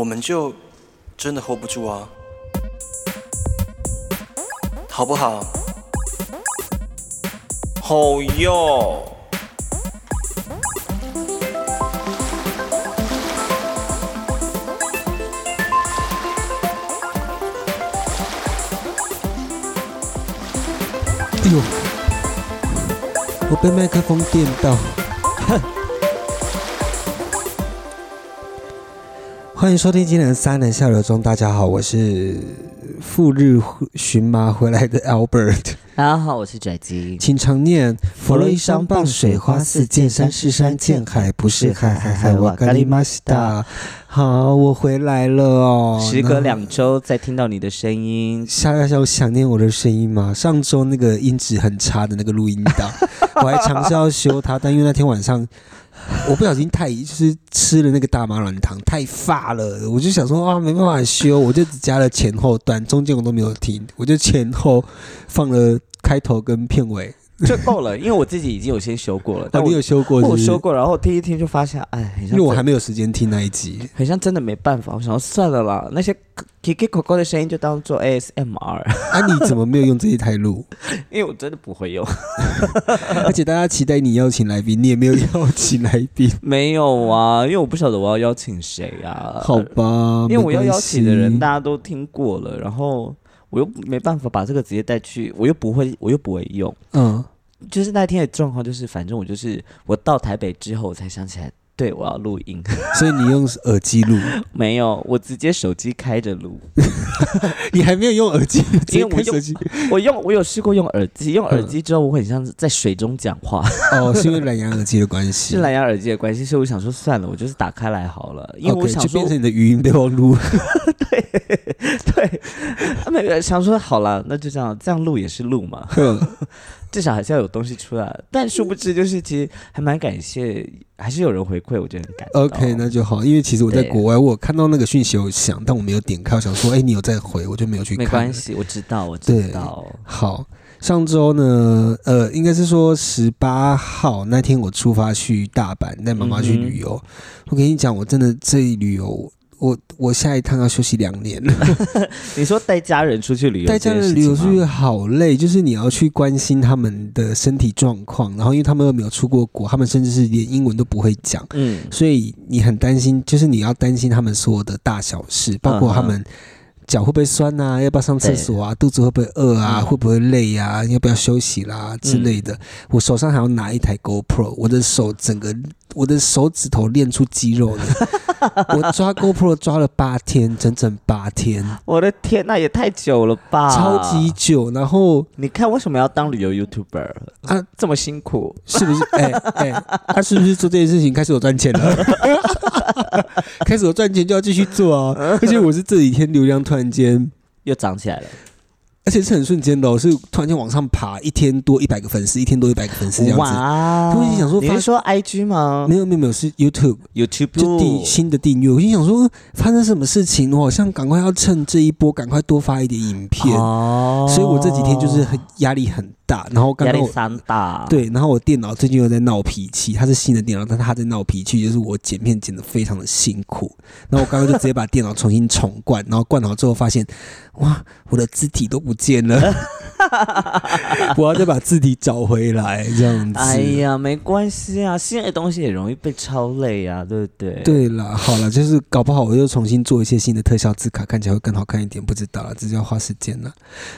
我们就真的 hold 不住啊，好不好？好哟。哎呦，我被麦克风电到。哼欢迎收听今天的三人下流中，大家好，我是赴日寻马回来的 Albert。大家好，我是拽鸡。请常念：佛罗伊山傍水花似见山是山，见海不是海，海海瓦咖喱玛西达。好，我回来了哦。时隔两周再听到你的声音，下下有想念我的声音吗？上周那个音质很差的那个录音档，我还尝试要修它，但因为那天晚上我不小心太就是吃了那个大麻软糖太发了，我就想说啊没办法修，我就只加了前后段，中间我都没有听，我就前后放了开头跟片尾。就够了，因为我自己已经有先修过了。但你有修过？我修过，然后听一听就发现，哎，因为我还没有时间听那一集，很像真的没办法。我想说算了啦，那些 Kiki Coco 的声音就当做 ASMR。啊，你怎么没有用这一台录？因为我真的不会用。而且大家期待你邀请来宾，你也没有邀请来宾。没有啊，因为我不晓得我要邀请谁啊。好吧，因为我要邀请的人大家都听过了，然后我又没办法把这个直接带去，我又不会，我又不会用。嗯。就是那天的状况，就是反正我就是我到台北之后，我才想起来，对我要录音，所以你用耳机录？没有，我直接手机开着录。你还没有用耳机？因为我用，我用，我有试过用耳机，用耳机之后我很像在水中讲话。哦，是因为蓝牙耳机的关系？是蓝牙耳机的关系，所以我想说算了，我就是打开来好了，因为我想说变成你的语音备忘录。对对，没有想说好了，那就这样，这样录也是录嘛。至少还是要有东西出来，但殊不知就是其实还蛮感谢，还是有人回馈，我觉得很感。OK，那就好，因为其实我在国外，我看到那个讯息我想，但我没有点开，我想说，哎，你有在回，我就没有去看。没关系，我知道，我知道。好，上周呢，呃，应该是说十八号那天我出发去大阪带妈妈去旅游。我跟你讲，我真的这一旅游。我我下一趟要休息两年。你说带家人出去旅游，带家人旅游出去好累，就是你要去关心他们的身体状况，然后因为他们又没有出过国，他们甚至是连英文都不会讲，嗯，所以你很担心，就是你要担心他们所有的大小事，包括他们。脚会不会酸啊？要不要上厕所啊？肚子会不会饿啊？会不会累啊？要不要休息啦之类的？我手上还要拿一台 GoPro，我的手整个我的手指头练出肌肉了。我抓 GoPro 抓了八天，整整八天。我的天，那也太久了吧？超级久。然后你看，为什么要当旅游 YouTuber 啊？这么辛苦，是不是？哎哎，他是不是做这件事情开始有赚钱了？开始有赚钱就要继续做啊！而且我是这几天流量突然。瞬间又涨起来了，而且是很瞬间的，是突然间往上爬，一天多一百个粉丝，一天多一百个粉丝这样子。哇！我就想说，你是说 IG 吗？没有没有没有，是 YouTube，YouTube 就订新的订阅。我心想说，发生什么事情？我好像赶快要趁这一波，赶快多发一点影片。哦，所以我这几天就是很压力很。大，然后刚刚三大对，然后我电脑最近又在闹脾气，它是新的电脑，但它在闹脾气，就是我剪片剪的非常的辛苦。然后我刚刚就直接把电脑重新重灌，然后灌好之后发现，哇，我的字体都不见了，我要再把字体找回来，这样子。哎呀，没关系啊，新的东西也容易被超累啊，对不对？对了，好了，就是搞不好我又重新做一些新的特效字卡，看起来会更好看一点，不知道了，这就要花时间了。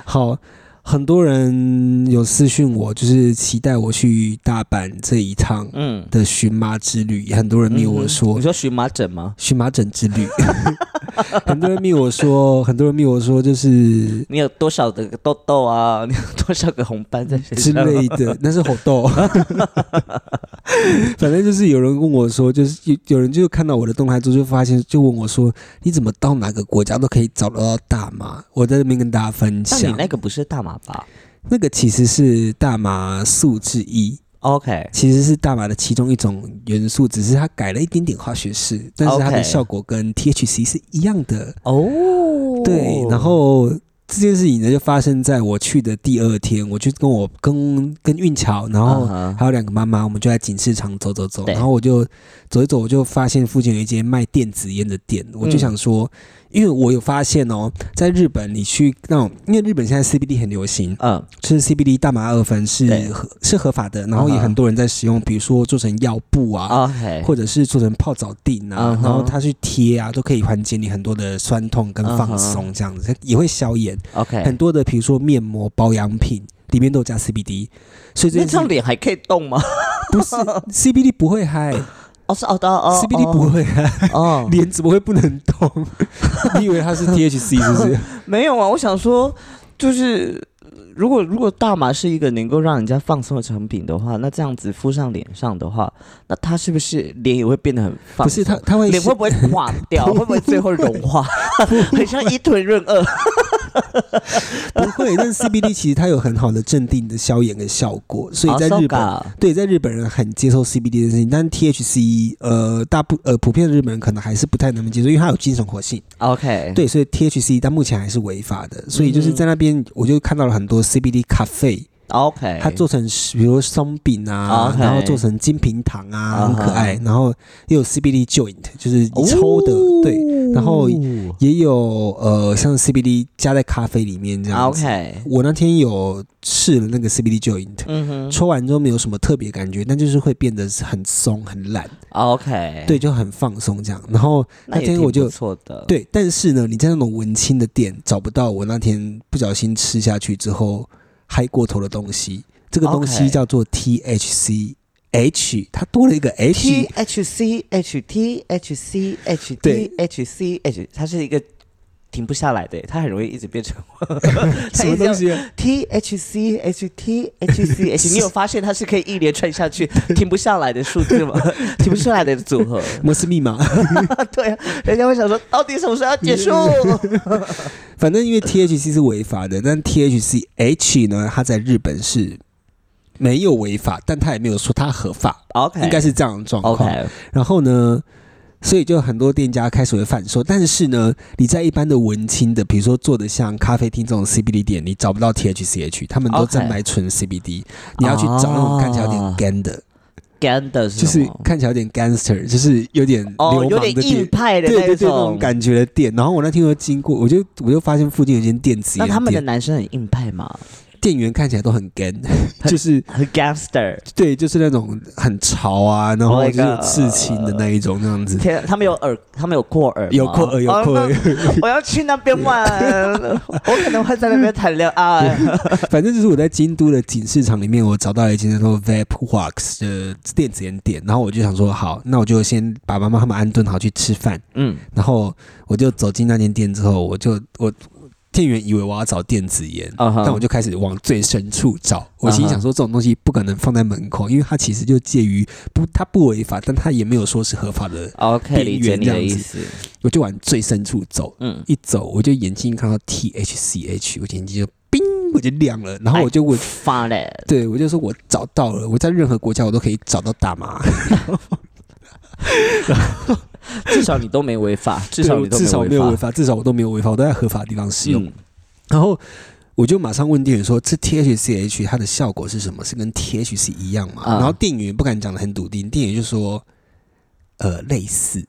好。很多人有私讯我，就是期待我去大阪这一趟的荨麻之旅。很多人密我说：“你说荨麻疹吗？荨麻疹之旅。” 很多人密我说，很多人密我说，就是你有多少的痘痘啊？你有多少个红斑在身上之类的？那是红痘。反正就是有人问我说，就是有有人就看到我的动态之后，就发现就问我说：“你怎么到哪个国家都可以找得到大麻？”我在这边跟大家分享。你那个不是大麻吧？那个其实是大麻素之一。OK，其实是大麻的其中一种元素，只是它改了一点点化学式，但是它的效果跟 THC 是一样的。哦，对，然后。这件事情呢，就发生在我去的第二天，我就跟我跟跟运桥，然后还有两个妈妈，我们就在锦市场走走走，然后我就走一走，我就发现附近有一间卖电子烟的店，我就想说。因为我有发现哦，在日本你去那种，因为日本现在 CBD 很流行，嗯，就是 CBD 大麻二酚是合是合法的，然后也很多人在使用，比如说做成药布啊，或者是做成泡澡锭啊，然后它去贴啊，都可以缓解你很多的酸痛跟放松，这样子也会消炎。OK，很多的比如说面膜保养品里面都有加 CBD，所以这张脸还可以动吗？不是 CBD 不会嗨。哦是哦的哦，CBD 不会哦，脸怎么会不能动？你以为它是 THC 是不是？没有啊，我想说，就是如果如果大麻是一个能够让人家放松的成品的话，那这样子敷上脸上的话，那它是不是脸也会变得很放？不是它，它会脸会不会垮掉？会不会最后融化？很像伊藤润二。不会，但是 CBD 其实它有很好的镇定的消炎的效果，所以在日本，对，在日本人很接受 CBD 的事情。但 THC，呃，大部呃普遍的日本人可能还是不太能接受，因为它有精神活性。OK，对，所以 THC 但目前还是违法的。所以就是在那边，我就看到了很多 CBD 咖啡。OK，它做成比如松饼啊，然后做成金平糖啊，很可爱。然后又有 CBD joint，就是抽的，对。然后也有呃，像 CBD 加在咖啡里面这样子。OK，我那天有试了那个 CBD joint，嗯哼，抽完之后没有什么特别感觉，但就是会变得很松很懒。OK，对，就很放松这样。然后那天我就错的，对。但是呢，你在那种文青的店找不到我那天不小心吃下去之后。嗨过头的东西，这个东西叫做 THC H，它多了一个 H。THC H T H C H T H C H，它是一个停不下来的，它很容易一直变成 什么东西？T H C H T H C H，你有发现它是可以一连串下去 停不下来的数字吗？停不下来的组合，摩斯密码。对啊，人家会想说，到底什么时候要结束？反正因为 THC 是违法的，但 THCH 呢，它在日本是没有违法，但它也没有说它合法。OK，应该是这样的状况。OK，然后呢，所以就很多店家开始会反说，但是呢，你在一般的文青的，比如说做的像咖啡厅这种 CBD 店，你找不到 THCH，他们都在卖纯 CBD，你要去找那种看起来有点干的。就是看起来有点 gangster，就是有点流氓的店，派的那种感觉的店。然后我那天又经过，我就我就发现附近有间店子，那他们的男生很硬派吗？店员看起来都很 gang，就是很 gangster，对，就是那种很潮啊，然后就是刺青的那一种那样子。天，他们有耳，他们有扩耳，有扩耳，有扩耳。我要去那边玩，我可能会在那边谈恋爱。反正就是我在京都的锦市场里面，我找到了一间叫做 Vape Wax 的电子烟店，然后我就想说，好，那我就先把妈妈他们安顿好去吃饭。嗯，然后我就走进那间店之后，我就我。店员以为我要找电子烟，但我就开始往最深处找。我心想说，这种东西不可能放在门口，因为它其实就介于不，它不违法，但它也没有说是合法的边缘这样子。我就往最深处走，嗯，一走我就眼睛看到 T H C H，我眼睛就冰，我就亮了。然后我就问发了，对我就说我找到了，我在任何国家我都可以找到大麻。至少你都没违法，至少你至少没有违法，至少我都没有违法，我都在合法的地方使用。然后我就马上问店员说：“这 THCH 它的效果是什么？是跟 THC 一样吗？”然后店员不敢讲的很笃定，店员就说：“呃，类似。”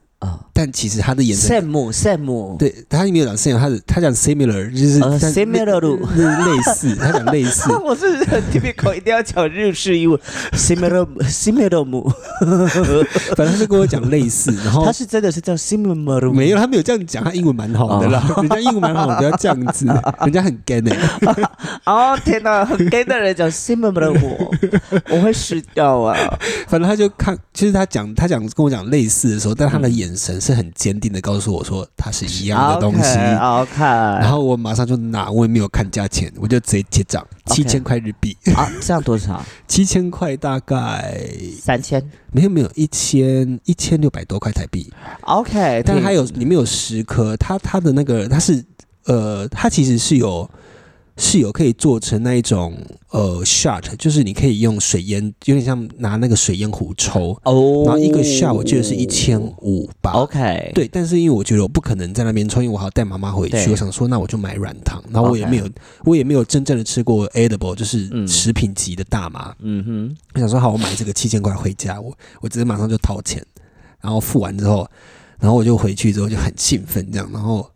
但其实它的眼神，same，same，对，他没有讲 same，他是他讲 similar，就是 similar，类似，他讲类似。我是很 typical，一定要讲日式英文，similar，similar，反正他就跟我讲类似，然后他是真的是叫 similar，没有，他没有这样讲，他英文蛮好的啦，人家英文蛮好，不要这样子，人家很 gay 呢。哦天哪，很 gay 的人讲 similar，我我会失掉啊。反正他就看，其实他讲他讲跟我讲类似的时候，但他的眼。神是很坚定的告诉我说，它是一样的东西。OK，然后我马上就拿，我也没有看价钱，我就直接结账，七千块日币啊，这样多少？七千块大概三千？没有没有，一千一千六百多块台币。OK，但是它有里面有十颗，它它的那个它是呃，它其实是有是有可以做成那一种呃 shot，就是你可以用水烟，有点像拿那个水烟壶抽哦。然后一个 shot 我记得是一千五吧。OK，对，但是因为我觉得我不可能在那边抽，因为我还要带妈妈回去。我想说，那我就买软糖。然后我也没有，我也没有真正的吃过 edible，就是食品级的大麻。嗯哼，我想说好，我买这个七千块回家，我我直接马上就掏钱，然后付完之后，然后我就回去之后就很兴奋这样，然后。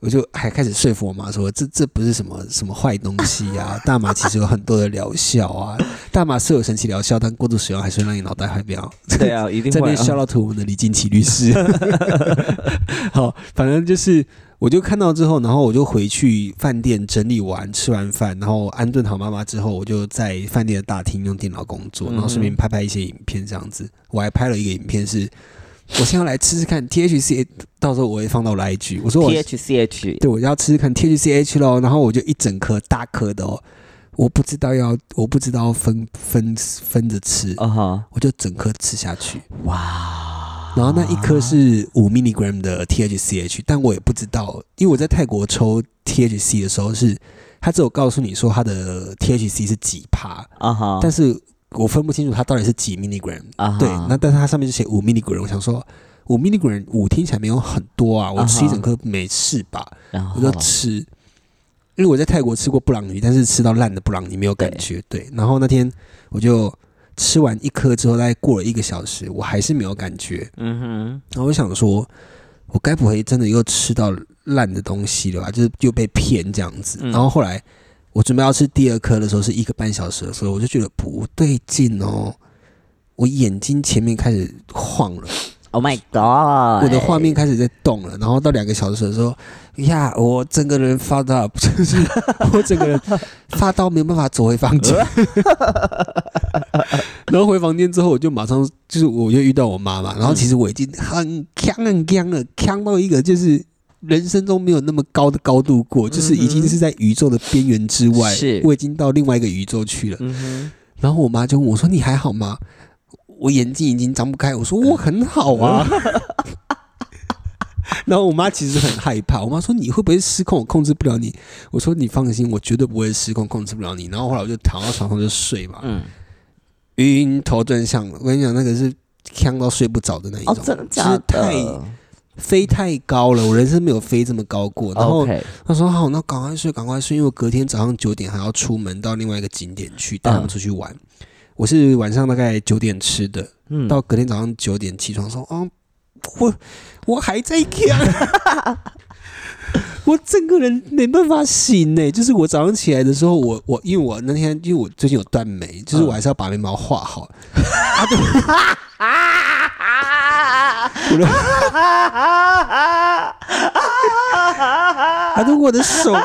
我就还开始说服我妈说，这这不是什么什么坏东西啊，大麻其实有很多的疗效啊，大麻是有神奇疗效，但过度使用还是让你脑袋坏掉。对啊，一定这边肖到图我们的李金奇律师。好，反正就是我就看到之后，然后我就回去饭店整理完，吃完饭，然后安顿好妈妈之后，我就在饭店的大厅用电脑工作，然后顺便拍拍一些影片这样子。我还拍了一个影片是。我先要来吃吃看 THC，到时候我会放到来一句。我说 THCH，对，我要吃吃看 THCH 咯。然后我就一整颗大颗的哦，我不知道要，我不知道分分分着吃，啊哈，我就整颗吃下去。哇！然后那一颗是五 milligram 的 THCH，但我也不知道，因为我在泰国抽 THC 的时候是，他只有告诉你说他的 THC 是几帕，啊哈，但是。我分不清楚它到底是几 milligram，对，那但是它上面就写五 milligram，我想说五 milligram 五听起来没有很多啊，我吃一整颗没事吧？我就吃，因为我在泰国吃过布朗尼，但是吃到烂的布朗尼没有感觉，对。然后那天我就吃完一颗之后，大概过了一个小时，我还是没有感觉，嗯哼。然后我想说，我该不会真的又吃到烂的东西了吧？就是又被骗这样子。然后后来。我准备要吃第二颗的时候，是一个半小时的时候，我就觉得不对劲哦，我眼睛前面开始晃了，Oh my god！我的画面开始在动了，然后到两个小时的时候，呀，我整个人发到，就是我整个人发到没有办法走回房间，然后回房间之后，我就马上就是我又遇到我妈妈，然后其实我已经很呛很呛了，呛到一个就是。人生中没有那么高的高度过，就是已经是在宇宙的边缘之外，我已经到另外一个宇宙去了。然后我妈就问我说：“你还好吗？”我眼睛已经张不开，我说：“我很好啊。” 然后我妈其实很害怕，我妈说：“你会不会失控？我控制不了你。”我说：“你放心，我绝对不会失控，控制不了你。”然后后来我就躺到床上就睡嘛，嗯，晕头转向。我跟你讲，那个是呛到睡不着的那一种，真的假的？飞太高了，我人生没有飞这么高过。然后他说：“好，那赶快睡，赶快睡，因为我隔天早上九点还要出门到另外一个景点去带他们出去玩。我是晚上大概九点吃的，到隔天早上九点起床说：‘哦，我我还在看，我整个人没办法醒呢。’就是我早上起来的时候，我我因为我那天因为我最近有断眉，就是我还是要把眉毛画好。还动我的手，我觉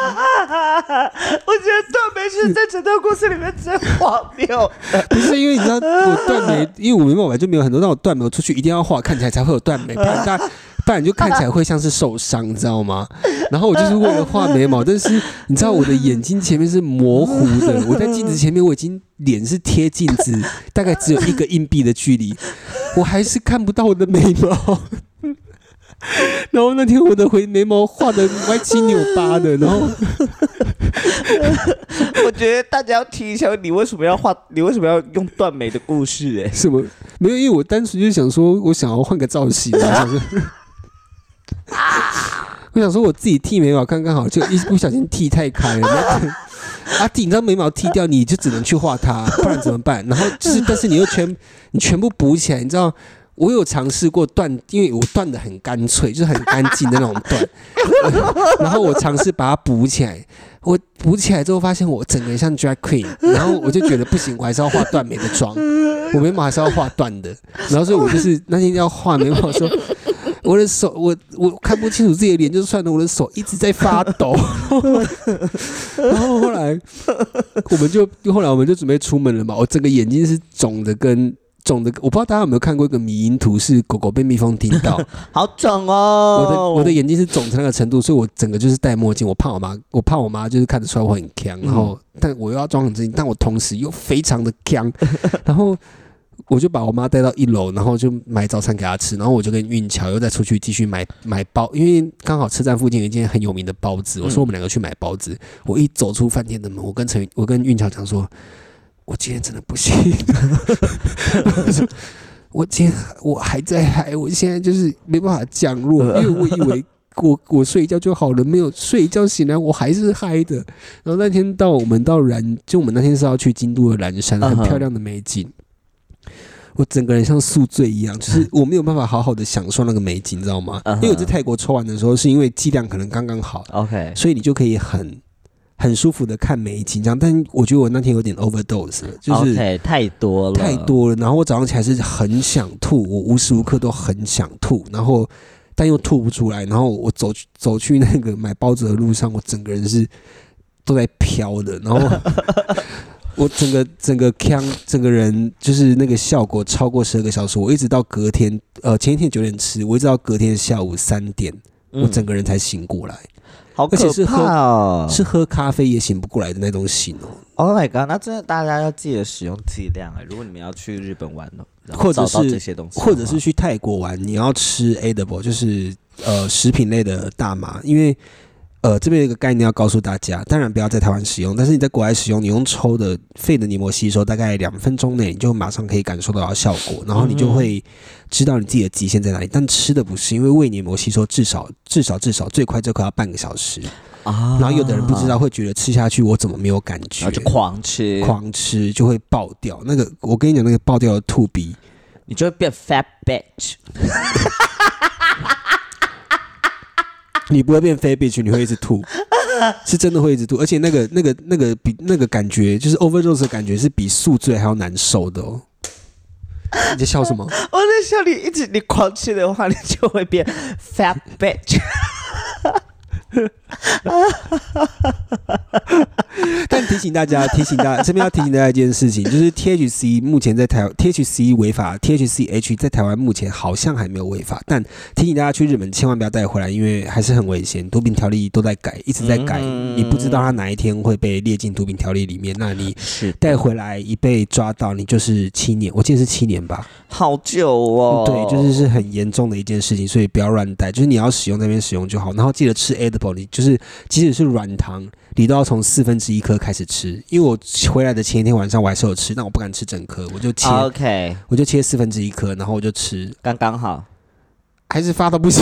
得断眉是在整段故事里面最荒谬。不是因为你知道我断眉，因为我眉毛本来就没有很多，但我断眉我出去一定要画，看起来才会有断眉，不然不然就看起来会像是受伤，你知道吗？然后我就是为了画眉毛，但是你知道我的眼睛前面是模糊的，我在镜子前面我已经脸是贴镜子，大概只有一个硬币的距离。我还是看不到我的眉毛，然后那天我的回眉毛画的歪七扭八的，然后我觉得大家要听一下，你为什么要画？你为什么要用断眉的故事？哎，什么？没有，因为我单纯就想说，我想要换个造型，我想说我自己剃眉毛刚刚好，就一不小心剃太开了。啊，顶张眉毛剃掉，你就只能去画它，不然怎么办？然后就是，但是你又全你全部补起来，你知道，我有尝试过断，因为我断的很干脆，就是很干净的那种断。然后我尝试把它补起来，我补起来之后发现我整个人像 drag queen，然后我就觉得不行，我还是要画断眉的妆，我眉毛还是要画断的。然后所以我就是那天要画眉毛的时候。我的手，我我看不清楚自己的脸就算了，我的手一直在发抖。然后后来，我们就后来我们就准备出门了嘛。我整个眼睛是肿的，跟肿的，我不知道大家有没有看过一个迷因图，是狗狗被蜜蜂叮到，好肿哦。我的我的眼睛是肿成那个程度，所以我整个就是戴墨镜。我怕我妈，我怕我妈就是看得出来我很强，然后但我又要装很正经，但我同时又非常的强，然后。我就把我妈带到一楼，然后就买早餐给她吃，然后我就跟运桥又再出去继续买买包，因为刚好车站附近有一间很有名的包子，我说我们两个去买包子。我一走出饭店的门，我跟陈我跟运桥讲说，我今天真的不行，我今天我还在嗨，我现在就是没办法降落，因为我以为我 我睡一觉就好了，没有睡一觉醒来我还是嗨的。然后那天到我们到蓝，就我们那天是要去京都的岚山，很漂亮的美景。我整个人像宿醉一样，就是我没有办法好好的享受那个美景，你知道吗？因为我在泰国抽完的时候，是因为剂量可能刚刚好，OK，所以你就可以很很舒服的看美景这样。但我觉得我那天有点 overdose，就是太多了，太多了。然后我早上起来是很想吐，我无时无刻都很想吐，然后但又吐不出来。然后我走走去那个买包子的路上，我整个人是都在飘的，然后。我整个整个腔，整个人就是那个效果超过十二个小时，我一直到隔天，呃，前一天九点吃，我一直到隔天下午三点，我整个人才醒过来，好可怕哦！是喝咖啡也醒不过来的那种醒哦。Oh my god！那真的大家要记得使用剂量哎。如果你们要去日本玩呢，或者是这些东西，或者是去泰国玩，你要吃 edible，就是呃食品类的大麻，因为。呃，这边有一个概念要告诉大家，当然不要在台湾使用，但是你在国外使用，你用抽的肺的黏膜吸收，大概两分钟内你就马上可以感受到效果，然后你就会知道你自己的极限在哪里。但吃的不是，因为胃黏膜吸收至少至少至少最快最快要半个小时啊。然后有的人不知道，会觉得吃下去我怎么没有感觉，就狂吃狂吃就会爆掉。那个我跟你讲，那个爆掉的吐鼻，你就会变 fat bitch。你不会变飞 bitch，你会一直吐，是真的会一直吐，而且那个、那个、那个比那个感觉，就是 overdose 的感觉，是比宿醉还要难受的哦。你在笑什么？我在笑你，一直你狂吃的话，你就会变 fat bitch。但提醒大家，提醒大家，这边要提醒大家一件事情，就是 THC 目前在台 THC 违法，THCH 在台湾目前好像还没有违法。但提醒大家去日本千万不要带回来，因为还是很危险。毒品条例都在改，一直在改，你不知道它哪一天会被列进毒品条例里面。那你带回来一被抓到，你就是七年，我记得是七年吧？好久哦。对，就是是很严重的一件事情，所以不要乱带。就是你要使用那边使用就好，然后记得吃 edible，你就是即使是软糖。你都要从四分之一颗开始吃，因为我回来的前一天晚上我还是有吃，但我不敢吃整颗，我就切，OK，我就切四分之一颗，然后我就吃，刚刚好，还是发到不行，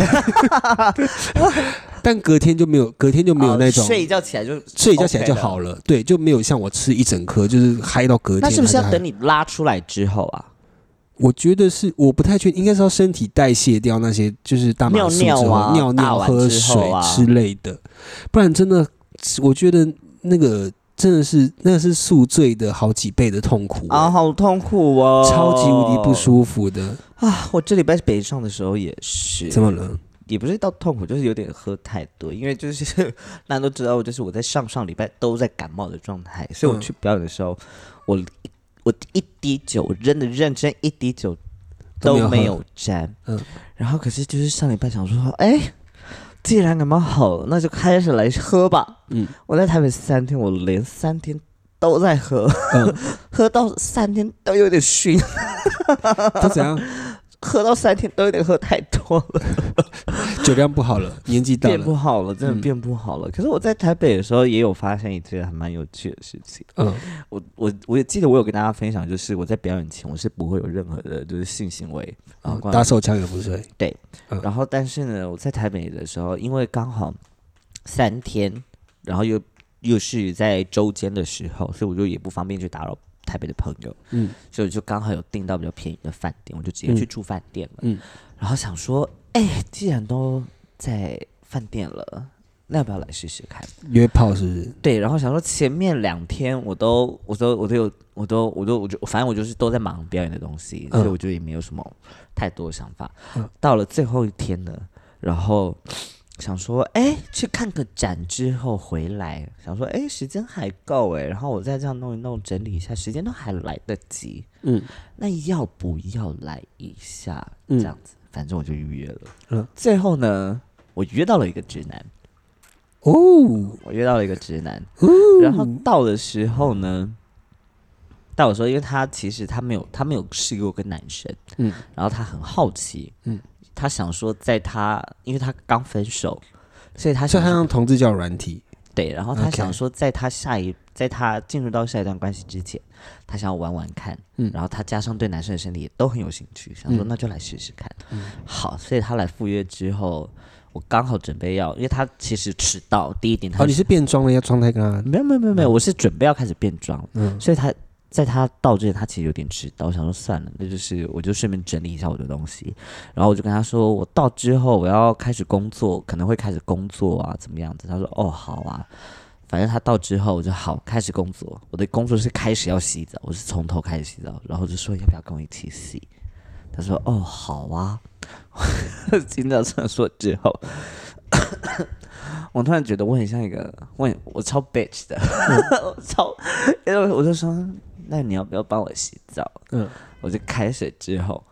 但隔天就没有，隔天就没有那种睡一觉起来就睡一觉起来就好了，对，就没有像我吃一整颗就是嗨到隔天，那是不是要等你拉出来之后啊？我觉得是，我不太确定，应该是要身体代谢掉那些就是大尿尿啊、尿尿、喝水之类的，不然真的。我觉得那个真的是，那个是宿醉的好几倍的痛苦啊，好痛苦哦，超级无敌不舒服的啊！我这礼拜北上的时候也是，怎么了？也不是到痛苦，就是有点喝太多，因为就是大家都知道，就是我在上上礼拜都在感冒的状态，所以我去表演的时候，我我一滴酒，真的认真一滴酒都没有沾，嗯，然后可是就是上礼拜想说，哎。既然感冒好了，那就开始来喝吧。嗯，我在台北三天，我连三天都在喝，喝到三天都有点熏。他怎样？喝到三天都有点喝太多了，酒量不好了，年纪大了，变不好了，真的变不好了。可是我在台北的时候也有发现一件还蛮有趣的事情。嗯，我我我也记得我有跟大家分享，就是我在表演前我是不会有任何的就是性行为啊，打手枪也不是。对，然后但是呢，我在台北的时候，因为刚好三天，然后又又是在周间的时候，所以我就也不方便去打扰。台北的朋友，嗯，所以就刚好有订到比较便宜的饭店，我就直接去住饭店了，嗯，然后想说，哎，既然都在饭店了，那要不要来试试看约炮？是不是？对，然后想说前面两天我都，我都，我都有，我都，我都，我就反正我就是都在忙表演的东西，所以我觉得也没有什么太多想法。到了最后一天呢，然后。想说，哎，去看个展之后回来，想说，哎，时间还够哎，然后我再这样弄一弄，整理一下，时间都还来得及。嗯，那要不要来一下？这样子，反正我就预约了。嗯，最后呢，我约到了一个直男。哦，我约到了一个直男。然后到的时候呢，带我说，因为他其实他没有他没有试过跟男生，嗯，然后他很好奇，嗯，他想说在他因为他刚分手，所以他所以他用同志叫软体，对，然后他想说在他下一在他进入到下一段关系之前，他想要玩玩看，嗯，然后他加上对男生的身体也都很有兴趣，想说那就来试试看，嗯，好，所以他来赴约之后。我刚好准备要，因为他其实迟到。第一点，哦，你是变装了，要装太干？没有没有没有没有，我是准备要开始变装。嗯，所以他在他到之前，他其实有点迟到。我想说算了，那就是我就顺便整理一下我的东西。然后我就跟他说，我到之后我要开始工作，可能会开始工作啊，怎么样子？他说哦好啊，反正他到之后我就好开始工作。我的工作是开始要洗澡，我是从头开始洗澡，然后就说要不要跟我一起洗？他说哦好啊。听到这样说之后，我突然觉得我很像一个，我我超 bitch 的，超，因为我就说，那你要不要帮我洗澡？嗯，我就开水之后，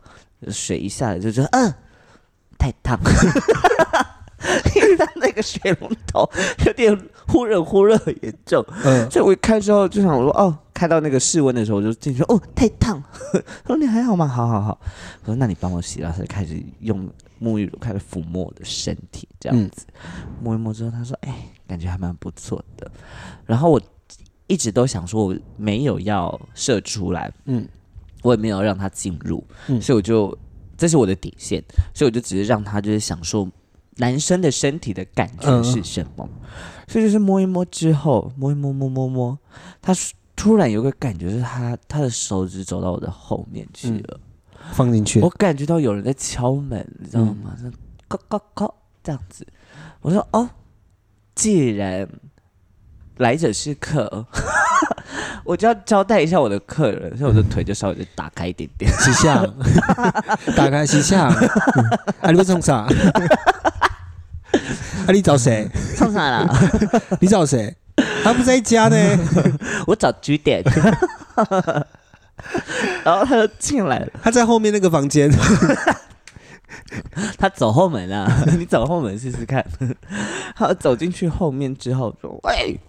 水一下来就觉得，嗯，太烫。因为他那个水龙头有点忽热忽热很严重，嗯，所以我一开之后就想我说哦，开到那个室温的时候我就进去哦，太烫。他说你还好吗？好好好。我说那你帮我洗，然后就开始用沐浴乳开始抚摸我的身体，这样子摸一摸之后，他说哎，感觉还蛮不错的。然后我一直都想说我没有要射出来，嗯，我也没有让他进入，嗯，所以我就这是我的底线，所以我就只是让他就是享受。男生的身体的感觉是什么？所以就是摸一摸之后，摸一摸摸摸摸，他突然有个感觉，是他他的手指走到我的后面去了，放进去。我感觉到有人在敲门，你知道吗？咯咯咯这样子。我说哦，既然来者是客，我就要交代一下我的客人，所以我的腿就稍微就打开一点点，西向，打开西向，啊，你在冲啥？啊！你找谁？唱啥啦？你找谁？他不在家呢。我找据点。然后他就进来了。他在后面那个房间。他走后门啊！你走后门试试看。他走进去后面之后说：“喂，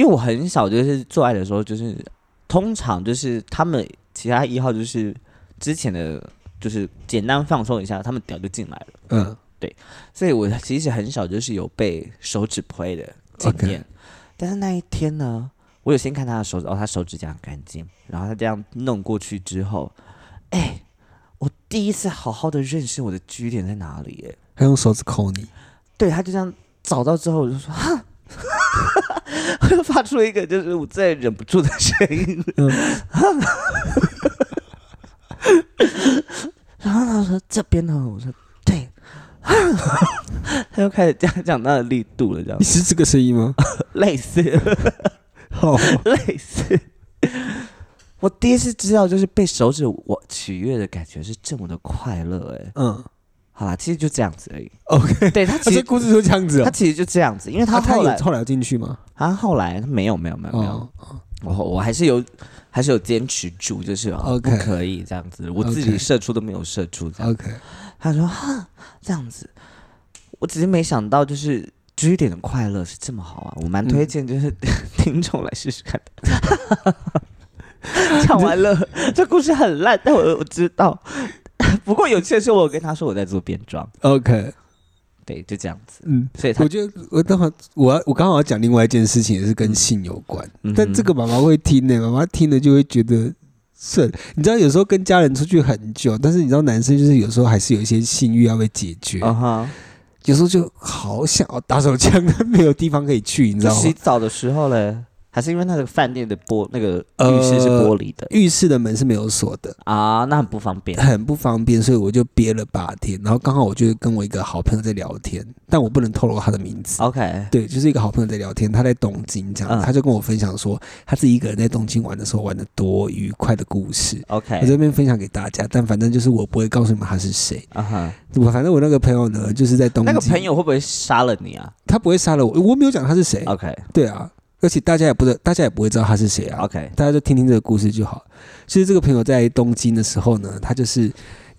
因为我很少就是做爱的时候，就是通常就是他们其他一号就是之前的，就是简单放松一下，他们屌就进来了。嗯。”对，所以我其实很少就是有被手指 play 的经验，但是那一天呢，我有先看他的手指，哦，他手指甲很干净，然后他这样弄过去之后，哎，我第一次好好的认识我的居点在哪里，哎，他用手指抠你，对他就这样找到之后，我就说哈，我就 发出了一个就是我再也忍不住的声音，然后他说这边呢，我说对。他又开始讲讲他的力度了，这样。你是这个声音吗？类似，好，类似。我第一次知道，就是被手指我取悦的感觉是这么的快乐，哎，嗯，好啦，其实就这样子而已。OK，对 他其实故事就这样子，他其实就这样子，因为他后来后来要进去吗？啊后来没有没有没有没有，我我还是有还是有坚持住，就是不可以这样子，我自己射出都没有射出这样。OK。他说：“哈，这样子，我只是没想到，就是 G 点的快乐是这么好啊！我蛮推荐，就是 听众来试试看的。讲完了，这故事很烂，但我我知道。不过有趣的是，我跟他说我在做变装。OK，对，就这样子。嗯，所以我觉得我等会我要我刚好要讲另外一件事情，也是跟性有关。但这个妈妈会听的，妈妈听了就会觉得。”是，你知道有时候跟家人出去很久，但是你知道男生就是有时候还是有一些性欲要被解决，啊哈，有时候就好想要打手枪，但没有地方可以去，你知道吗？洗澡的时候嘞。还是因为那个饭店的玻那个浴室是玻璃的，浴室的门是没有锁的啊，那很不方便，很不方便，所以我就憋了八天。然后刚好我就跟我一个好朋友在聊天，但我不能透露他的名字。OK，对，就是一个好朋友在聊天，他在东京这样，他就跟我分享说他自己一个人在东京玩的时候玩的多愉快的故事。OK，我这边分享给大家，但反正就是我不会告诉你们他是谁。啊哈，我反正我那个朋友呢，就是在东京，那个朋友会不会杀了你啊？他不会杀了我，我没有讲他是谁。OK，对啊。而且大家也不知道，大家也不会知道他是谁啊。OK，大家就听听这个故事就好。其实这个朋友在东京的时候呢，他就是，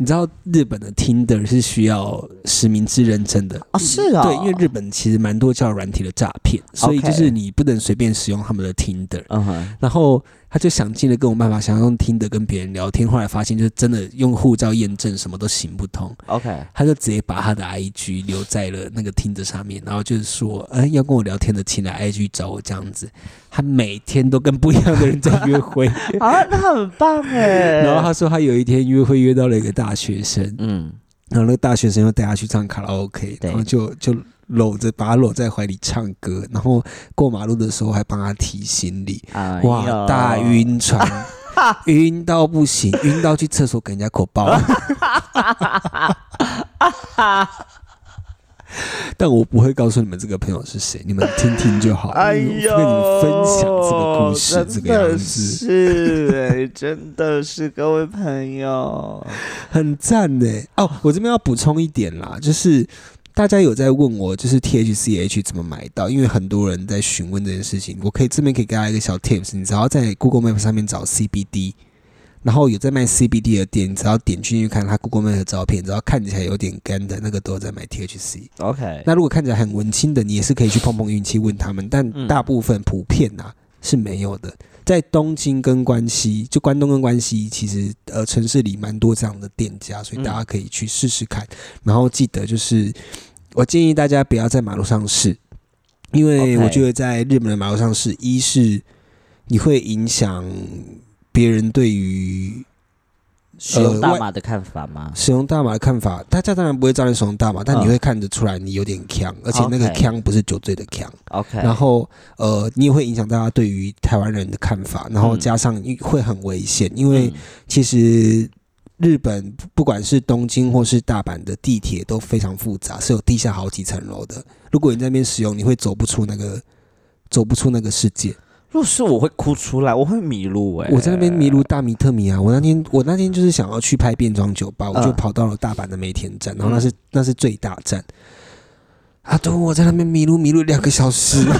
你你知道日本的 Tinder 是需要实名制认证的哦？是啊，对，因为日本其实蛮多叫软体的诈骗，所以就是你不能随便使用他们的 Tinder。嗯哼，然后。他就想尽了各种办法，想要用听的跟别人聊天，后来发现就是真的用护照验证什么都行不通。OK，他就直接把他的 IG 留在了那个 Tinder 上面，然后就是说，哎，要跟我聊天的，请来 IG 找我这样子。他每天都跟不一样的人在约会，啊，那很棒哎。然后他说他有一天约会约到了一个大学生，嗯，然后那个大学生又带他去唱卡拉 OK，然后就就。搂着，把他搂在怀里唱歌，然后过马路的时候还帮他提行李，哇，大晕船，晕到不行，晕到去厕所给人家口爆。但我不会告诉你们这个朋友是谁，你们听听就好。哎呦，跟你们分享这个故事，这个样子是，真的是各位朋友，很赞呢。哦，我这边要补充一点啦，就是。大家有在问我，就是 T H 怎么买到？因为很多人在询问这件事情。我可以这边可以给大家一个小 tips，你只要在 Google Map 上面找 C B D，然后有在卖 C B D 的店，你只要点进去看他 Google Map 的照片，只要看起来有点干的那个都在卖 T H C。OK，那如果看起来很文青的，你也是可以去碰碰运气问他们，但大部分普遍呐是没有的。在东京跟关西，就关东跟关西，其实呃城市里蛮多这样的店家，所以大家可以去试试看。然后记得就是，我建议大家不要在马路上试，因为我觉得在日本的马路上试，一是你会影响别人对于。使用大码的看法吗？使用大码的看法，大家当然不会照你使用大码，但你会看得出来你有点强，而且那个强不是酒醉的强。OK，然后呃，你也会影响大家对于台湾人的看法，然后加上会很危险，因为其实日本不管是东京或是大阪的地铁都非常复杂，是有地下好几层楼的。如果你在那边使用，你会走不出那个，走不出那个世界。若是我会哭出来，我会迷路哎！我在那边迷路大迷特迷啊！我那天我那天就是想要去拍变装酒吧，我就跑到了大阪的梅田站，然后那是那是最大站。阿东我在那边迷路迷路两个小时，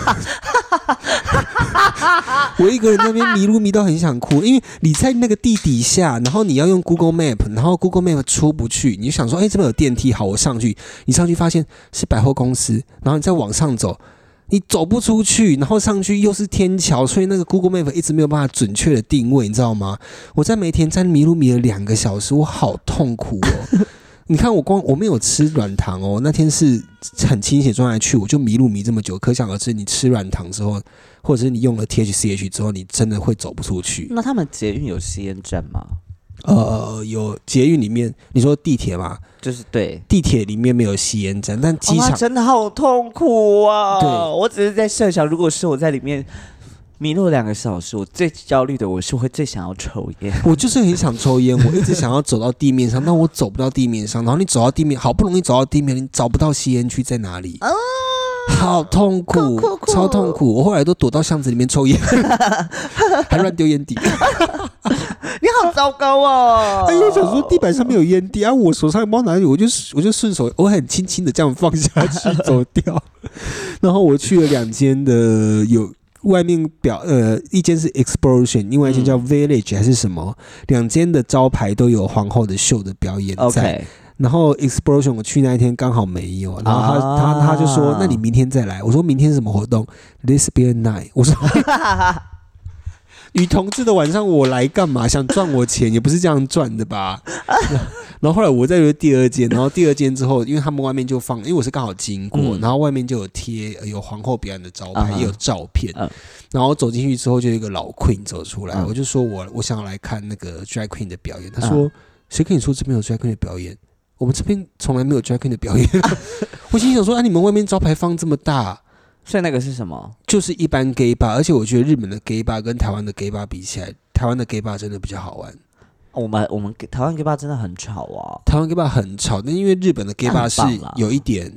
我一个人那边迷路迷到很想哭，因为你在那个地底下，然后你要用 Google Map，然后 Google Map 出不去，你就想说，哎，这边有电梯，好，我上去。你上去发现是百货公司，然后你再往上走。你走不出去，然后上去又是天桥，所以那个 Google Map 一直没有办法准确的定位，你知道吗？我在梅田站迷路迷了两个小时，我好痛苦哦。你看我光我没有吃软糖哦，那天是很清醒状态去，我就迷路迷这么久，可想而知，你吃软糖之后，或者是你用了 THCH 之后，你真的会走不出去。那他们捷运有吸烟站吗？呃，有捷运里面，你说地铁嘛？就是对，地铁里面没有吸烟站，但机场真的好痛苦啊！对，我只是在设想，如果是我在里面迷路两个小时，我最焦虑的，我是会最想要抽烟。我就是很想抽烟，我一直想要走到地面上，但我走不到地面上。然后你走到地面，好不容易走到地面，你找不到吸烟区在哪里？好痛苦，超痛苦！我后来都躲到巷子里面抽烟，还乱丢烟蒂。你好糟糕哦！哎，我想说地板上面有烟蒂啊，我手上也不知道哪里，我就我就顺手，我很轻轻的这样放下去走掉。然后我去了两间的，有外面表呃，一间是 Explosion，另外一间叫 Village 还是什么，两间的招牌都有皇后的秀的表演在。然后 Explosion 我去那一天刚好没有，然后他他他就说：“那你明天再来。”我说明天什么活动？This be a night。我说女同志的晚上我来干嘛？想赚我钱也不是这样赚的吧？然后后来我再约第二间，然后第二间之后，因为他们外面就放，因为我是刚好经过，然后外面就有贴有皇后表演的招牌，也有照片。然后走进去之后，就有一个老 Queen 走出来，我就说我我想要来看那个 Drag Queen 的表演。他说：“谁跟你说这边有 Drag Queen 的表演？”我们这边从来没有 drag queen 的表演，我心想说：“啊，你们外面招牌放这么大，所以那个是什么？就是一般 gay bar，而且我觉得日本的 gay bar 跟台湾的 gay bar 比起来，台湾的 gay bar 真的比较好玩。我们我们台湾 gay bar 真的很吵啊，台湾 gay bar 很吵，那因为日本的 gay bar 是有一点。”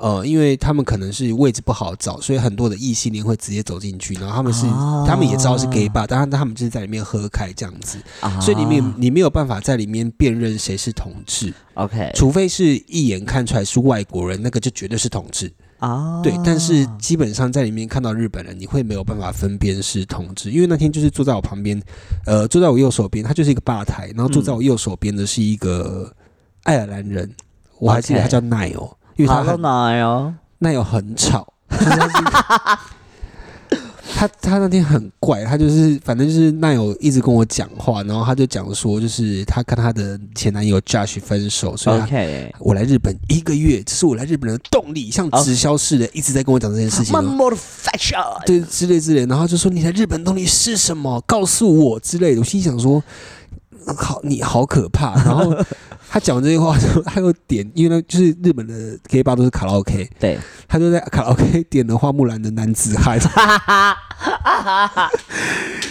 呃，因为他们可能是位置不好找，所以很多的异性恋会直接走进去，然后他们是他们也知道是 gay bar，当然他们就是在里面喝开这样子，所以你没你没有办法在里面辨认谁是同志，OK，除非是一眼看出来是外国人，那个就绝对是同志啊。对，但是基本上在里面看到日本人，你会没有办法分辨是同志，因为那天就是坐在我旁边，呃，坐在我右手边，他就是一个吧台，然后坐在我右手边的是一个。爱尔兰人，我还记得他叫奈哦，因为他很奈哦，那有很吵。他他那天很怪，他就是反正就是奈友一直跟我讲话，然后他就讲说，就是他跟他的前男友 Josh 分手，所以我来日本一个月，这是我来日本的动力，像直销似的一直在跟我讲这件事情。对，之类之类，然后就说你来日本动力是什么？告诉我之类的。我心想说，好，你好可怕。然后。他讲完这句话之后，他又点，因为呢，就是日本的 K 吧都是卡拉 OK，对，他就在卡拉 OK 点了花木兰的男子汉。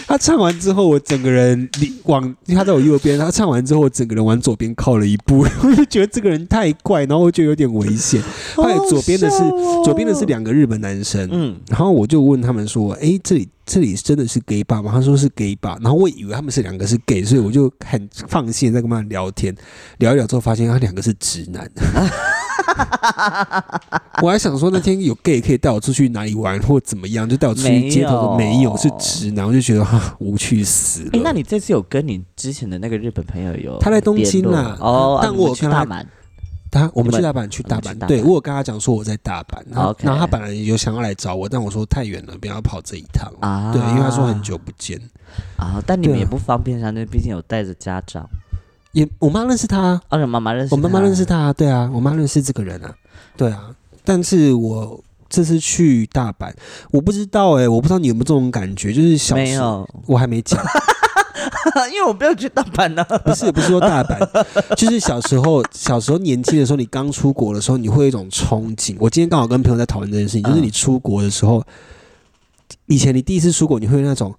他唱完之后，我整个人往他在我右边，他唱完之后，我整个人往左边靠了一步，我就觉得这个人太怪，然后我就有点危险。后来左边的是左边的是两个日本男生，嗯，然后我就问他们说：“哎，这里。”这里真的是 gay 吧吗？他说是 gay 吧，然后我以为他们是两个是 gay，所以我就很放心在跟他们聊天，聊一聊之后发现他两个是直男。我还想说那天有 gay 可以带我出去哪里玩或怎么样，就带我出去街头，没有是直男，我就觉得哈无趣死了。哎，那你这次有跟你之前的那个日本朋友有？他在东京啊，哦，但我去大阪。他我们去大阪，去大阪。对我有跟他讲说我在大阪，然后然后他本来有想要来找我，但我说太远了，不要跑这一趟啊。对，因为他说很久不见啊。但你们也不方便上，那毕竟有带着家长。也我妈认识他，啊，妈妈认识，我妈妈认识他，对啊，我妈认识这个人啊，对啊。但是我这次去大阪，我不知道哎，我不知道你有没有这种感觉，就是小时候我还没讲。因为我不要去大阪呢，不是也不是说大阪，就是小时候小时候年轻的时候，你刚出国的时候，你会有一种憧憬。我今天刚好跟朋友在讨论这件事情，就是你出国的时候，以前你第一次出国，你会那种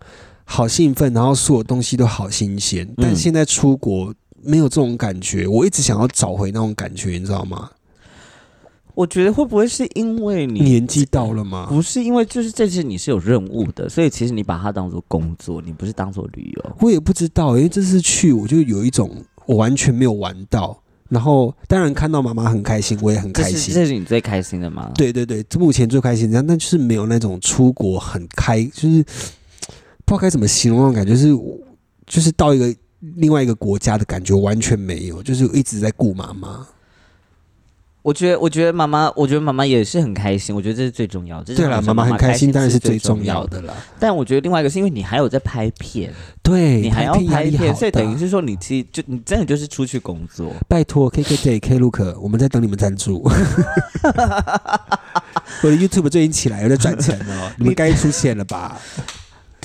好兴奋，然后所有东西都好新鲜，但现在出国没有这种感觉。我一直想要找回那种感觉，你知道吗？我觉得会不会是因为你年纪到了吗？不是，因为就是这次你是有任务的，所以其实你把它当做工作，你不是当做旅游。我也不知道，因为这次去我就有一种我完全没有玩到，然后当然看到妈妈很开心，我也很开心。这是你最开心的吗？对对对，目前最开心这样，但就是没有那种出国很开，就是不知道该怎么形容那种感觉，是就是到一个另外一个国家的感觉完全没有，就是一直在顾妈妈。我觉得，我觉得妈妈，我觉得妈妈也是很开心。我觉得这是最重要的。对了，妈妈很开心，当然是最重要的了。但我觉得另外一个是因为你还有在拍片，对你还要拍片，所以等于是说你其实就你真的就是出去工作。拜托，K K Day K Look，我们在等你们赞助。我的 YouTube 最近起来，有在赚钱了，你们该出现了吧？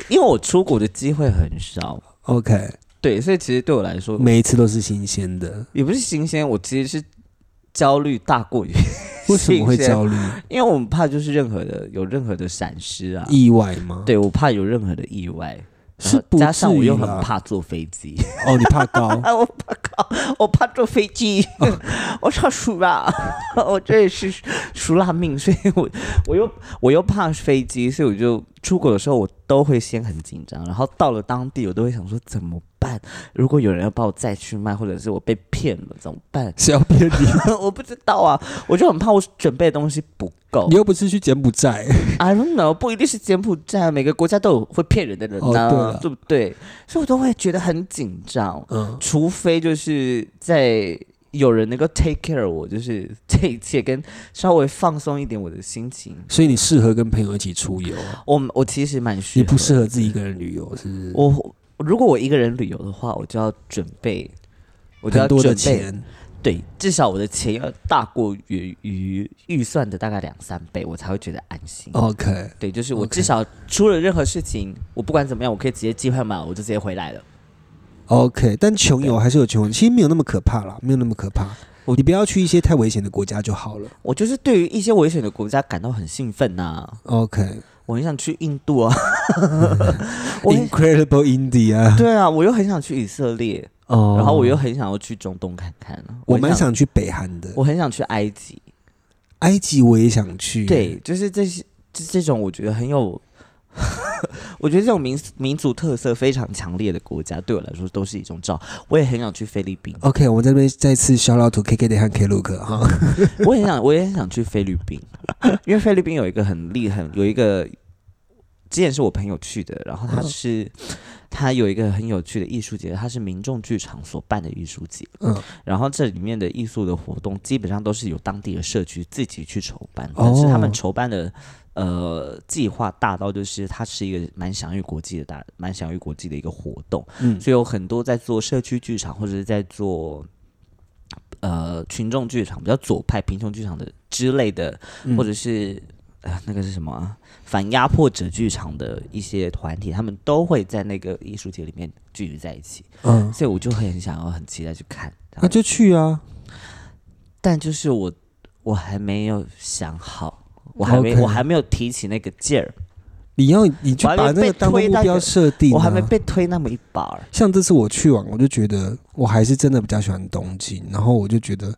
因为我出国的机会很少。OK，对，所以其实对我来说，每一次都是新鲜的，也不是新鲜，我其实是。焦虑大过于 为什么会焦虑？因为我们怕就是任何的有任何的闪失啊，意外吗？对我怕有任何的意外，是加上我又很怕坐飞机。哦，你怕高？我怕高，我怕坐飞机，我超熟啦，我这也是熟辣命，所以我我又我又怕飞机，所以我就出国的时候我都会先很紧张，然后到了当地我都会想说怎么办。如果有人要把我再去卖，或者是我被骗了怎么办？谁要骗你？我不知道啊，我就很怕我准备的东西不够。你又不是去柬埔寨？I don't know，不一定是柬埔寨，每个国家都有会骗人的人呢，对不对？所以我都会觉得很紧张。嗯，除非就是在有人能够 take care 我，就是这一切跟稍微放松一点我的心情。所以你适合跟朋友一起出游？我我其实蛮适合。你不适合自己一个人旅游，是不是？我。如果我一个人旅游的话，我就要准备，我就要准备，对，至少我的钱要大过于于预算的大概两三倍，我才会觉得安心。OK，对，就是我至少出了任何事情，我不管怎么样，我可以直接机票买，我就直接回来了。OK，但穷游还是有穷游，其实没有那么可怕啦，没有那么可怕。你不要去一些太危险的国家就好了。我就是对于一些危险的国家感到很兴奋呐。OK。我很想去印度啊，Incredible India。对啊，我又很想去以色列，哦，然后我又很想要去中东看看。我蛮想去北韩的，我很想去埃及，埃及我也想去。对，就是这些，这这种我觉得很有。我觉得这种民民族特色非常强烈的国家，对我来说都是一种照。我也很想去菲律宾。OK，我们这边再次 shout out to K K 的和 K Look 哈。我也想，我也很想去菲律宾，因为菲律宾有一个很厉害，有一个之前是我朋友去的，然后他是他有一个很有趣的艺术节，它是民众剧场所办的艺术节，嗯，然后这里面的艺术的活动基本上都是由当地的社区自己去筹办，但是他们筹办的呃计划大到就是它是一个蛮享誉国际的大，蛮享誉国际的一个活动，嗯，所以有很多在做社区剧场或者是在做呃群众剧场比较左派贫穷剧场的之类的，或者是。那个是什么？反压迫者剧场的一些团体，他们都会在那个艺术节里面聚集在一起。嗯，所以我就很想要、很期待去看。那就去啊！但就是我，我还没有想好，我还没，我还没有提起那个劲儿。你要，你就把那个当目标设定。我还没被推那么一把。像这次我去完，我就觉得我还是真的比较喜欢东京，然后我就觉得。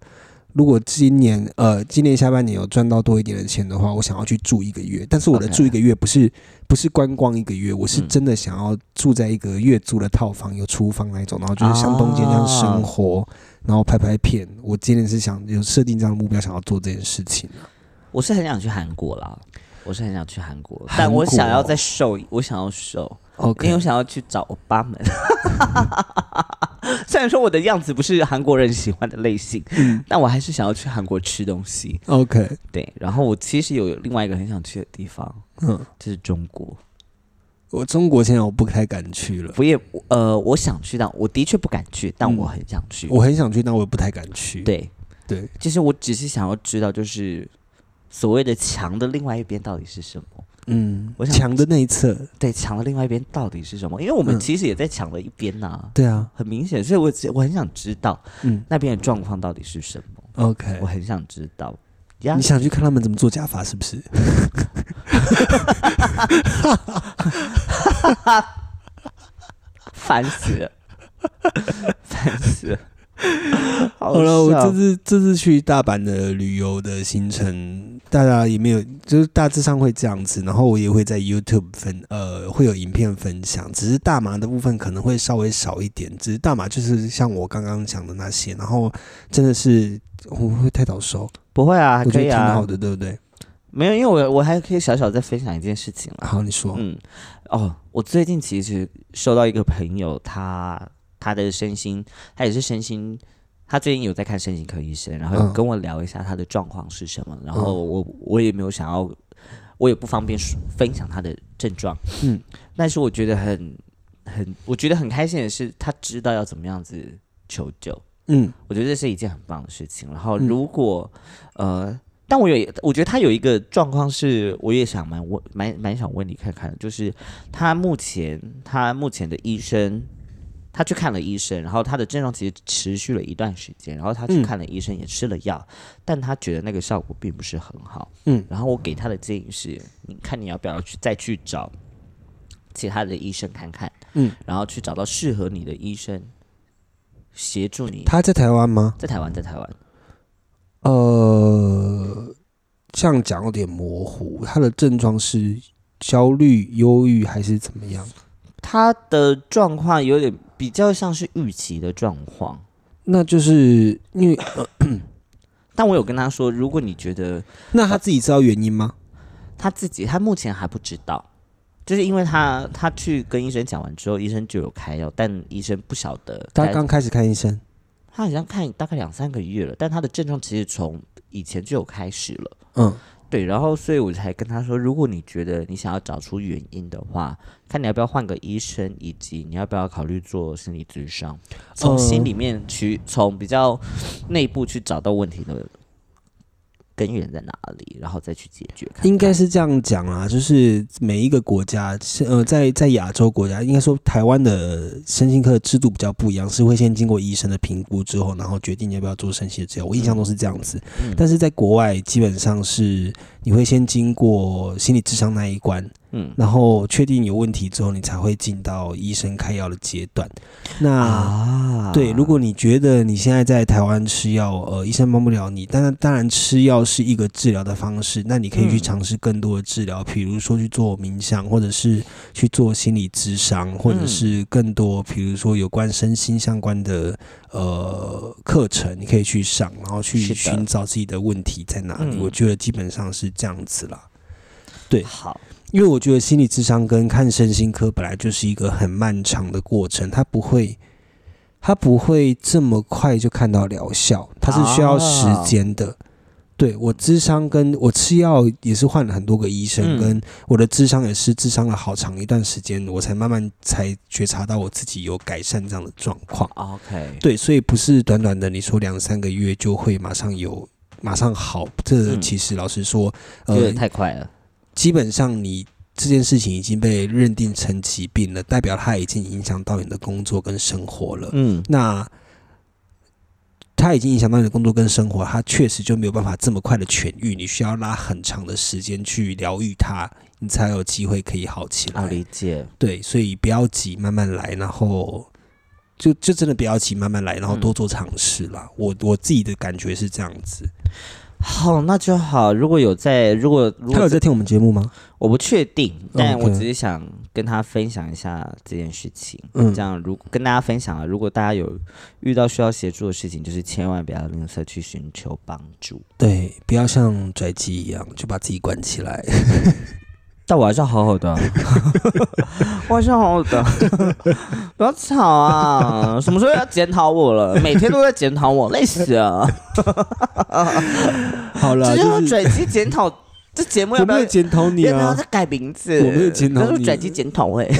如果今年呃今年下半年有赚到多一点的钱的话，我想要去住一个月。但是我的住一个月不是不是观光一个月，我是真的想要住在一个月租的套房，有厨房那种，然后就是像东京那样生活，然后拍拍片。我今年是想有设定这样的目标，想要做这件事情我是很想去韩国啦，我是很想去韩国，但我想要再瘦，我想要瘦。因为我想要去找欧巴们，虽然说我的样子不是韩国人喜欢的类型，但我还是想要去韩国吃东西。OK，对。然后我其实有另外一个很想去的地方，嗯，就是中国。我中国现在我不太敢去了。我也呃，我想去，但我的确不敢去，但我很想去。我很想去，但我也不太敢去。对对，其实我只是想要知道，就是所谓的墙的另外一边到底是什么。嗯，我想墙的那一侧，对，墙的另外一边到底是什么？因为我们其实也在墙的一边呐。对啊，很明显，所以我我很想知道，嗯，那边的状况到底是什么？OK，我很想知道。你想去看他们怎么做假发，是不是？烦死了，烦死了。好了，我这次这次去大阪的旅游的行程，大家也没有，就是大致上会这样子。然后我也会在 YouTube 分，呃，会有影片分享。只是大麻的部分可能会稍微少一点。只是大麻就是像我刚刚讲的那些。然后真的是我会太早收？不会啊，我觉得，挺好的，对不对？没有，因为我我还可以小小再分享一件事情了。好，你说。嗯，哦，我最近其实收到一个朋友，他。他的身心，他也是身心，他最近有在看身心科医生，然后跟我聊一下他的状况是什么。然后我我也没有想要，我也不方便分享他的症状。嗯，但是我觉得很很，我觉得很开心的是，他知道要怎么样子求救。嗯，我觉得这是一件很棒的事情。然后如果呃，但我有，我觉得他有一个状况是，我也想蛮问蛮蛮想问你看看，就是他目前他目前的医生。他去看了医生，然后他的症状其实持续了一段时间，然后他去看了医生，也吃了药，但他觉得那个效果并不是很好。嗯，然后我给他的建议是，你看你要不要去再去找其他的医生看看，嗯，然后去找到适合你的医生协助你。他在台湾吗？在台湾，在台湾。呃，这样讲有点模糊。他的症状是焦虑、忧郁还是怎么样？他的状况有点。比较像是预期的状况，那就是因为，但我有跟他说，如果你觉得，那他自己知道原因吗？他自己他目前还不知道，就是因为他他去跟医生讲完之后，医生就有开药，但医生不晓得。他刚开始看医生，他好像看大概两三个月了，但他的症状其实从以前就有开始了。嗯。对，然后所以我才跟他说，如果你觉得你想要找出原因的话，看你要不要换个医生，以及你要不要考虑做心理咨商，从心里面去，从比较内部去找到问题的。根源在哪里，然后再去解决。应该是这样讲啊，就是每一个国家，呃，在在亚洲国家，应该说台湾的身心科制度比较不一样，是会先经过医生的评估之后，然后决定要不要做身心的治疗。我印象中是这样子，但是在国外基本上是你会先经过心理智商那一关。嗯，然后确定有问题之后，你才会进到医生开药的阶段。那对，如果你觉得你现在在台湾吃药，呃，医生帮不了你，当然当然吃药是一个治疗的方式，那你可以去尝试更多的治疗，比如说去做冥想，或者是去做心理咨商，或者是更多，比如说有关身心相关的呃课程，你可以去上，然后去寻找自己的问题在哪里。我觉得基本上是这样子啦。对，好，因为我觉得心理智商跟看身心科本来就是一个很漫长的过程，它不会，它不会这么快就看到疗效，它是需要时间的。对我智商跟我吃药也是换了很多个医生，跟我的智商也是智商了好长一段时间，我才慢慢才觉察到我自己有改善这样的状况。OK，对，所以不是短短的你说两三个月就会马上有马上好，这其实老实说，呃，太快了。基本上你这件事情已经被认定成疾病了，代表它已经影响到你的工作跟生活了。嗯，那。它已经影响到你的工作跟生活，它确实就没有办法这么快的痊愈，你需要拉很长的时间去疗愈它，你才有机会可以好起来。理解，对，所以不要急，慢慢来，然后就就真的不要急，慢慢来，然后多做尝试啦。我我自己的感觉是这样子。好，那就好。如果有在，如果如果他有在听我们节目吗？我不确定，但我只是想跟他分享一下这件事情。嗯，这样如跟大家分享了，如果大家有遇到需要协助的事情，就是千万不要吝啬去寻求帮助。对，不要像宅鸡一样就把自己关起来。但我还是要好好的，我还是要好好的，不要吵啊！什么时候要检讨我了？每天都在检讨我，累死了。好了，只有转机检讨这节目要不要检讨你啊？要不要再改名字？我没有检讨你，他说转机检讨会。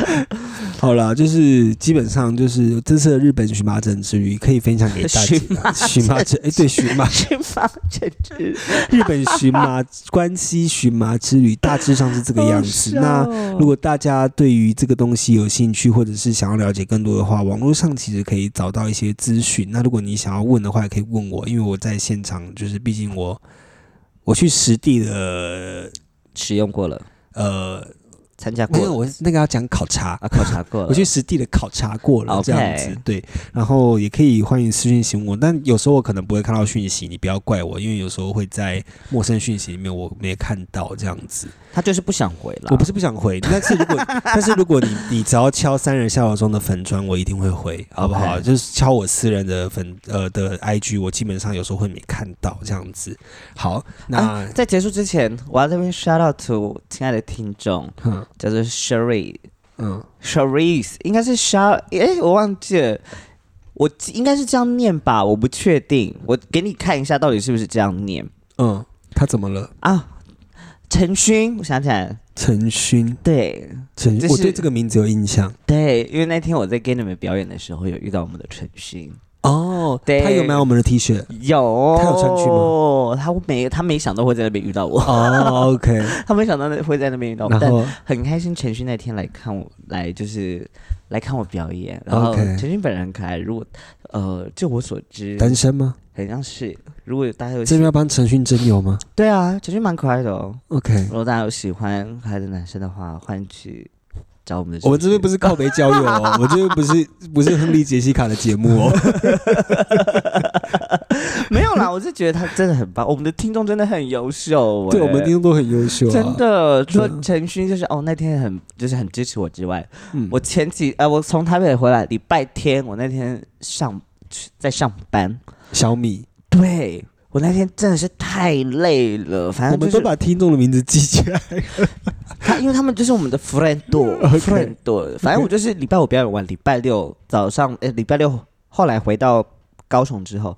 好了，就是基本上就是这次的日本荨麻疹之旅可以分享给大家。荨麻疹，哎，对，荨麻荨麻疹之日本荨麻关西荨麻之旅大致上是这个样子。那如果大家对于这个东西有兴趣，或者是想要了解更多的话，网络上其实可以找到一些资讯。那如果你想要问的话，也可以问我，因为我在现场，就是毕竟我我去实地的使用过了，呃。参加过没有？我那个要讲考察啊，考察过了。我去实地的考察过了，这样子对。然后也可以欢迎私信询我，但有时候我可能不会看到讯息，你不要怪我，因为有时候会在陌生讯息里面我没看到这样子。他就是不想回了。我不是不想回，但是如果但是如果你你只要敲三人笑话中的粉砖，我一定会回，好不好？就是敲我私人的粉呃的 IG，我基本上有时候会没看到这样子。好，那在结束之前，我要这边 shout out to 亲爱的听众，叫做 Sherry，嗯，Sherry 应该是 Shar，哎，我忘记了，我应该是这样念吧，我不确定，我给你看一下到底是不是这样念。嗯，他怎么了？啊？陈勋，我想起来了，陈勋，对，陈，我对这个名字有印象，对，因为那天我在给你们表演的时候，有遇到我们的陈勋。哦，对，他有买我们的 T 恤，有，他有穿去吗？他没，他没想到会在那边遇到我。哦，OK，他没想到会在那边遇到我，但很开心。陈勋那天来看我，来就是来看我表演。然后陈勋本人很可爱。如果呃，就我所知，单身吗？好像是。如果大家有，这边要帮陈勋征友吗？对啊，陈勋蛮可爱的哦。OK，如果大家有喜欢可爱的男生的话，欢迎去。我们我们这边不是靠北交友哦，我这边不是不是亨利杰西卡的节目哦，没有啦，我是觉得他真的很棒，我们的听众真的很优秀，对我们听众都很优秀，真的。除了陈勋就是哦，那天很就是很支持我之外，嗯。我前几呃，我从台北回来礼拜天，我那天上在上班，小米。对。我那天真的是太累了，反正我们都把听众的名字记起来。他因为他们就是我们的 friend 多 friend 多。反正我就是礼拜五表演完，礼拜六早上，呃，礼拜六后来回到高雄之后，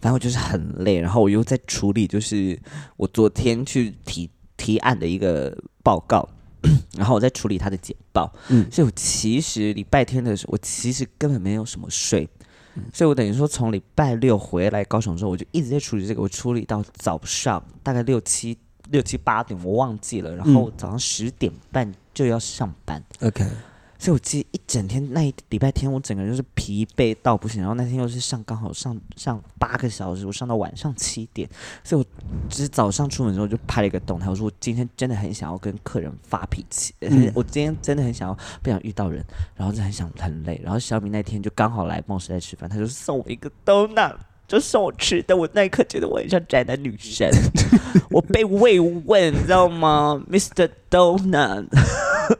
反正我就是很累，然后我又在处理，就是我昨天去提提案的一个报告，然后我在处理他的简报。嗯，所以我其实礼拜天的时候，我其实根本没有什么睡。所以，我等于说从礼拜六回来高雄之后，我就一直在处理这个。我处理到早上大概六七六七八点，我忘记了。然后早上十点半就要上班。OK。所以我记一整天那一礼拜天，我整个人就是疲惫到不行。然后那天又是上刚好上上八个小时，我上到晚上七点。所以我只是早上出门之后就拍了一个动态，我说我今天真的很想要跟客人发脾气。我今天真的很想要不想遇到人，然后就很想很累。然后小米那天就刚好来梦时代吃饭，他就送我一个 donut。就送我吃的，我那一刻觉得我很像宅男女神，我被慰问，你知道吗，Mr. Donut，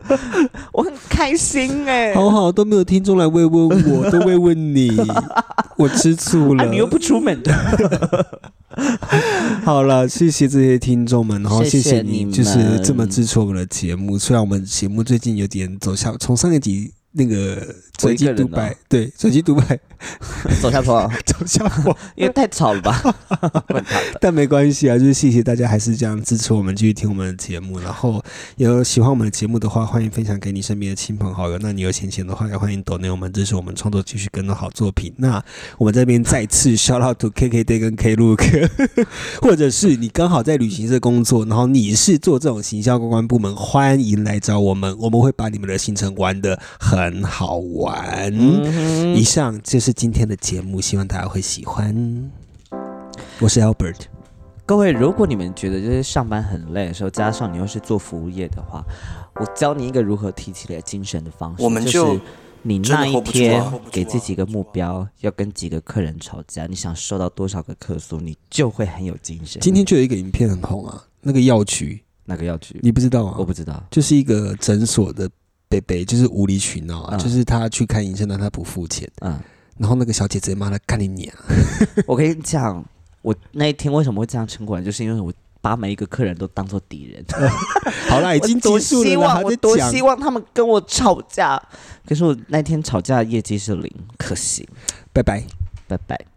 我很开心哎，好好都没有听众来慰问我，都慰问你，我吃醋了，你又不出门。好了，谢谢这些听众们，然后谢谢你，就是这么支持我们的节目。虽然我们节目最近有点走下，从上一集。那个随机独白，对，随机独白，走下坡，走下坡，因为太吵了吧？但没关系啊，就是谢谢大家还是这样支持我们，继续听我们的节目。然后有喜欢我们的节目的话，欢迎分享给你身边的亲朋好友。那你有闲钱的话，也欢迎抖内我们支持我们创作，继续更多好作品。那我们这边再次 shout out to K K Day 跟 K Look，或者是你刚好在旅行社工作，然后你是做这种行销公关部门，欢迎来找我们，我们会把你们的行程玩的很。很好玩。以上就是今天的节目，希望大家会喜欢。我是 Albert。各位，如果你们觉得就是上班很累的时候，加上你又是做服务业的话，我教你一个如何提起来精神的方式。我们就你那一天给自己一个目标，要跟几个客人吵架，你想收到多少个客诉，你就会很有精神。今天就有一个影片很红啊，那个药局，那个药局？你不知道吗？我不知道，就是一个诊所的。北北就是无理取闹啊，就是他去看医生，但他不付钱，嗯，然后那个小姐直接骂他干你娘！我跟你讲，我那一天为什么会这样撑过来，就是因为我把每一个客人都当做敌人。好了，已经结束了，我多希望他们跟我吵架，可是我那天吵架业绩是零，可惜。拜拜，拜拜。